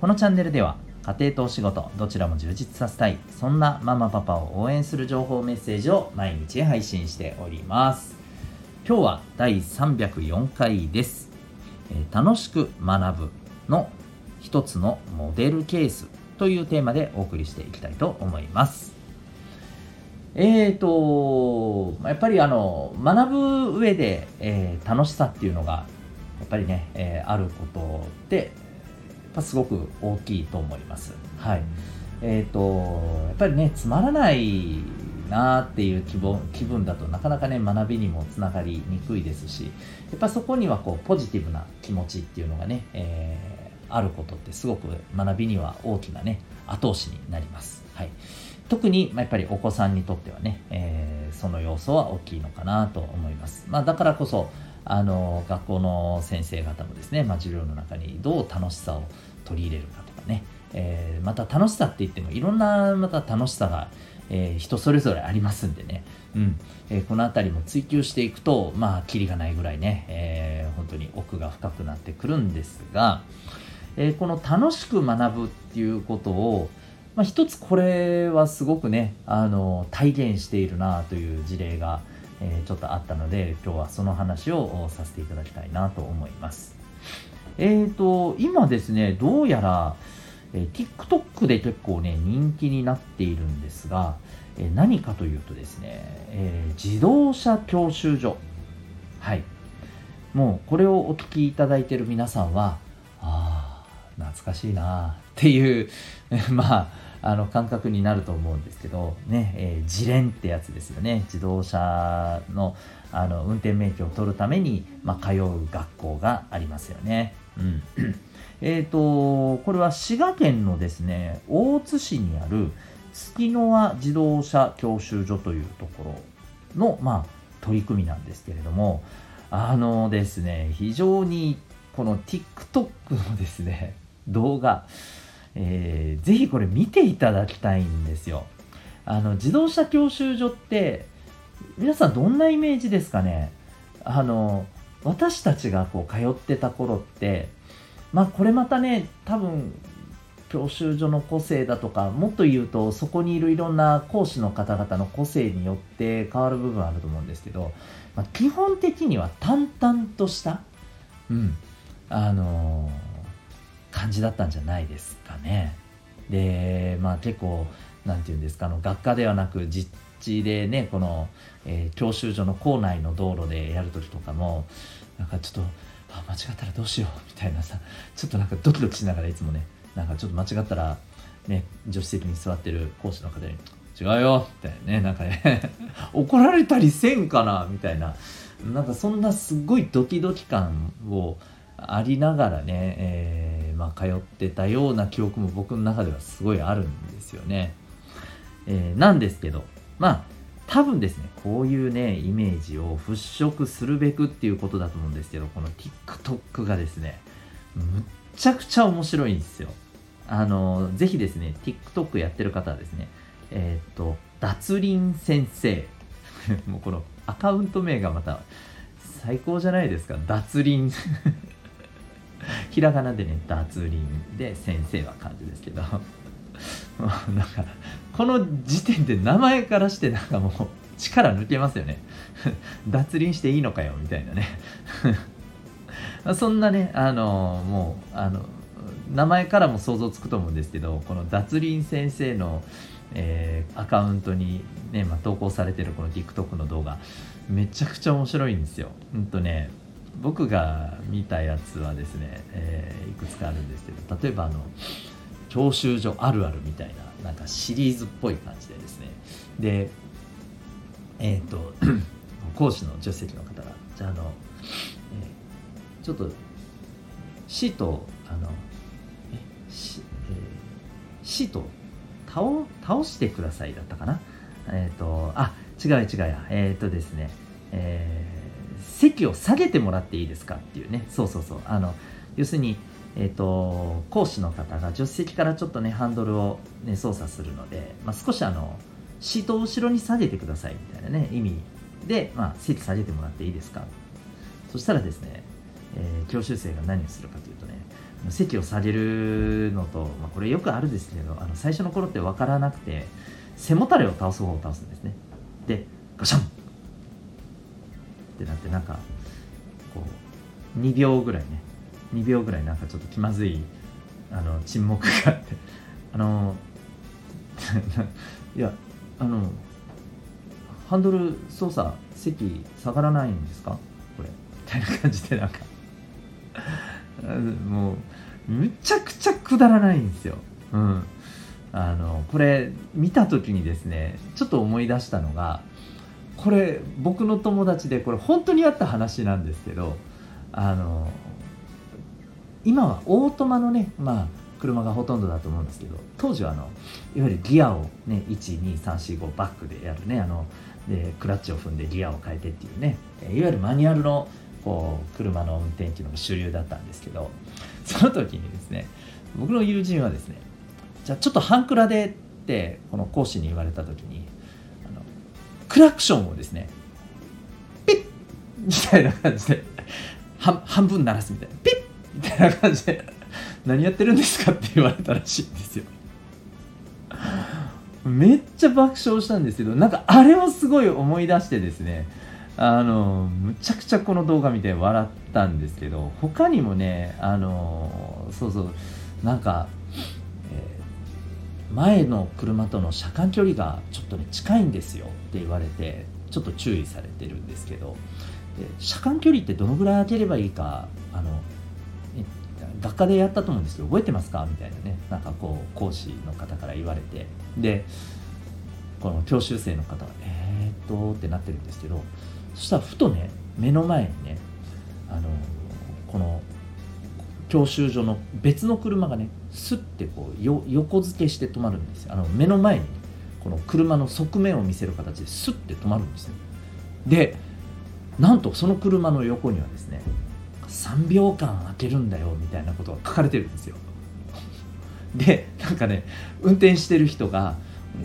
このチャンネルでは家庭とお仕事どちらも充実させたいそんなママパパを応援する情報メッセージを毎日配信しております。今日は第304回です、えー、楽しく学ぶの一つのモデルケースというテーマでお送りしていきたいと思います。えーとやっぱりあの学ぶ上で、えー、楽しさっていうのがやっぱりね、えー、あることってぱすごく大きいと思います。はい。えっ、ー、と、やっぱりね、つまらないなっていう気分気分だとなかなかね、学びにもつながりにくいですし、やっぱそこにはこう、ポジティブな気持ちっていうのがね、えー、あることってすごく学びには大きなね、後押しになります。はい。特に、ま、やっぱりお子さんにとってはね、えー、その要素は大きいのかなと思います。まあ、だからこそ、あの学校の先生方もですね、まあ、授業の中にどう楽しさを取り入れるかとかね、えー、また楽しさって言ってもいろんなまた楽しさが、えー、人それぞれありますんでね、うん。えー、この辺りも追求していくとまあキリがないぐらいね、えー、本当に奥が深くなってくるんですが、えこの楽しく学ぶっていうことをまあ、一つこれはすごくねあの体現しているなという事例がえ、ちょっとあったので今日はその話をさせていただきたいなと思います。えーと、今ですねどうやら、え、TikTok で結構ね人気になっているんですが、え、何かというとですね、え、自動車教習所はいもうこれをお聞きいただいている皆さんはああ懐かしいなっていう まああの感覚になると思うんですけど、ねえー、自連ってやつですよね自動車のあの運転免許を取るために、まあ、通う学校がありますよね。うん えーと、これは滋賀県のですね大津市にある月の輪自動車教習所というところの、まあ、取り組みなんですけれどもあのですね非常にこの TikTok のですね動画えー、ぜひこれ見ていただきたいんですよ。あの自動車教習所って皆さんどんなイメージですかね？あの私たちがこう通ってた頃ってまあこれまたね多分教習所の個性だとかもっと言うとそこにいるいろんな講師の方々の個性によって変わる部分あると思うんですけど、まあ、基本的には淡々としたうんあのー感じだったんじゃないですかね。でまあ結構何て言うんですかあの学科ではなく実地でねこの、えー、教習所の校内の道路でやる時とかもなんかちょっとあ間違ったらどうしようみたいなさちょっとなんかドキドキしながらいつもねなんかちょっと間違ったらね助手席に座ってる講師の方に「違うよ」みたいなねなんかね 怒られたりせんかなみたいななんかそんなすごいドキドキ感をありながらね、えー、まあ、通ってたような記憶も僕の中ではすごいあるんですよね。えー、なんですけど、まあ、多分ですね、こういうね、イメージを払拭するべくっていうことだと思うんですけど、この TikTok がですね、むっちゃくちゃ面白いんですよ。あの、ぜひですね、TikTok やってる方はですね、えっ、と、脱輪先生。もうこのアカウント名がまた最高じゃないですか。脱輪 ひらがなでね、脱輪で先生は漢字ですけど、なんか、この時点で名前からしてなんかもう力抜けますよね。脱輪していいのかよ、みたいなね。そんなね、あの、もう、あの、名前からも想像つくと思うんですけど、この脱輪先生の、えー、アカウントにね、まあ、投稿されてるこの TikTok の動画、めちゃくちゃ面白いんですよ。うんとね、僕が見たやつはですね、えー、いくつかあるんですけど例えばあの教習所あるあるみたいななんかシリーズっぽい感じでですね。でえっ、ー、と講師の助手席の方がじゃああの、えー、ちょっとシートあのえし、えシート倒倒してくださいだったかな？えっ、ー、とあ違う違う。えっ、ー、とですねえー、席を下げてもらっていいですかっていうね。そうそうそう。あの要するにえーと、講師の方が助手席からちょっとねハンドルを、ね、操作するので、まあ、少しあのシートを後ろに下げてくださいみたいなね意味で、まあ、席下げてもらっていいですか。そしたらですね、えー、教習生が何をするかというとね席を下げるのと、まあ、これよくあるんですけどあの最初の頃って分からなくて背もたれを倒す方を倒すんですね。でガシャンってなってなんかこう2秒ぐらいね。2秒ぐらいなんかちょっと気まずいあの沈黙があって。あの いやあのハンドル操作席下がらないんですか？これ。みたいな感じでなんか。もうむちゃくちゃくだらないんですよ。うん。あのこれ見た時にですねちょっと思い出したのがこれ僕の友達でこれ本当にあった話なんですけどあの今はオートマのねまあ車がほとんどだと思うんですけど当時はあのいわゆるギアをね12345バックでやるねあのでクラッチを踏んでギアを変えてっていうねいわゆるマニュアルのこう車の運転っていうのが主流だったんですけどその時にですね僕の友人はですねじゃあちょっと半クラでってこの講師に言われた時にクラクションをですねピッみたいな感じで半分鳴らすみたいなピッみたいな感じで何やってるんですかって言われたらしいんですよ。めっちゃ爆笑したんですけどなんかあれをすごい思い出してですねあのむちゃくちゃこの動画見て笑ったんですけど他にもねあのそうそうなんか、えー、前の車との車間距離がちょっとね近いんですよって言われてちょっと注意されてるんですけど。で車間距離ってどのぐらい開ければいいかあの学科でやったと思うんですけど覚えてますかみたいなねなんかこう講師の方から言われて。でこの教習生の方はえー、っとってなってるんですけどそしたらふとね目の前にねあのこの教習所の別の車がねスッてこう横付けして止まるんですよ。あの目の前にこの車の側面を見せる形でスッて止まるんですねでなんとその車の横にはですね3秒間開けるんだよみたいなことが書かれてるんですよ。でなんかね運転してる人が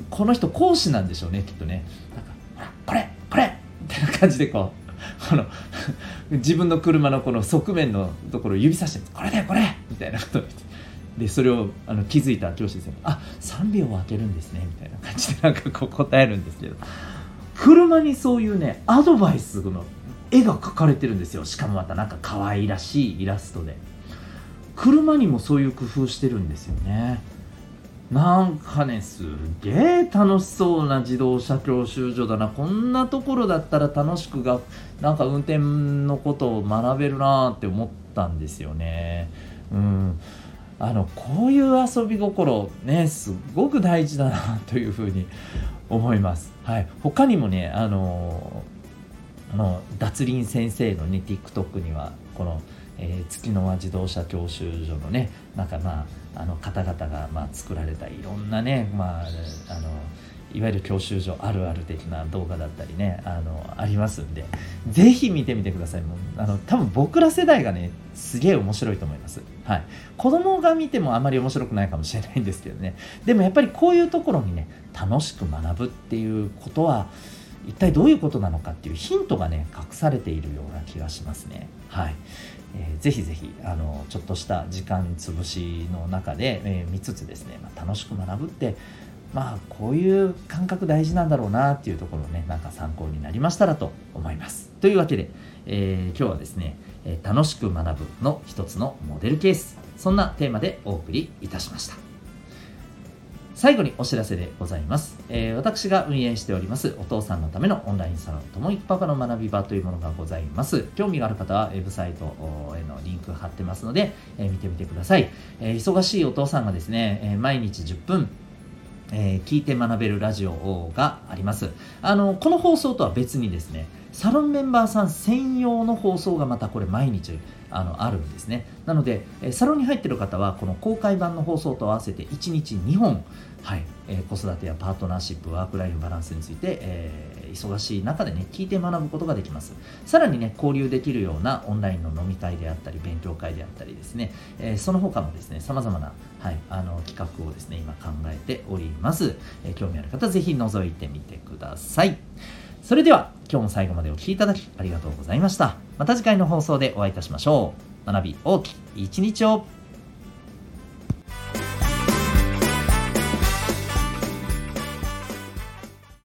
この人講師なんでしょうねきっとね。なんかこれこれみたいな感じでこうこの自分の車のこの側面のところを指さしてこれだよこれ！みたいなことを言って。でそれをあの気づいた教師先生あ3秒開けるんですね。みたいな感じでなんかこう答えるんですけど。車にそういうねアドバイスの絵が描かれてるんですよ。しかもまたなんか可愛らしいイラストで。車にもそういう工夫してるんですよね。なんかねすげえ楽しそうな自動車教習所だな。こんなところだったら楽しくがなんか運転のことを学べるなって思ったんですよね。うん。あのこういう遊び心ねすごく大事だなというふうに思います。はい。他にもねあのあの脱輪先生のね TikTok にはこの、えー、月の輪自動車教習所のねなんかまああの方々がまあ作られたいろんなねまああのいわゆる教習所あるある的な動画だったりねあのありますんでぜひ見てみてください。もうあの多分僕ら世代がねすげえ面白いと思います、はい、子供が見てもあまり面白くないかもしれないんですけどね。でもやっぱりこういうところにね楽しく学ぶっていうことは一体どういうことなのかっていうヒントがね隠されているような気がしますね。はい、えー、ぜひぜひあのちょっとした時間潰しの中で、えー、見つつですね、まあ、楽しく学ぶってまあこういう感覚大事なんだろうなっていうところねなんか参考になりましたらと思います。というわけで、えー、今日はですね、え楽しく学ぶの一つのモデルケースそんなテーマでお送りいたしました。最後にお知らせでございます、えー、私が運営しておりますお父さんのためのオンラインサロンともいくパパの学び場というものがございます。興味がある方はウェブサイトへのリンク貼ってますので、えー、見てみてください、えー、忙しいお父さんがですね、え毎日10分えー、聞いて学べるラジオがあります。あのこの放送とは別にですねサロンメンバーさん専用の放送がまたこれ毎日あのあるんですね。なのでサロンに入ってる方はこの公開版の放送と合わせて1日2本、はいえー、子育てやパートナーシップワークライフバランスについて、えー、忙しい中でね聞いて学ぶことができます。さらにね交流できるようなオンラインの飲み会であったり勉強会であったりですね、えー、その他もですね様々な、はい、あの企画をですね今考えております、え興味ある方ぜひ覗いてみてください。それでは今日も最後までお聴きいただきありがとうございました。また次回の放送でお会いいたしましょう。学び大きい一日を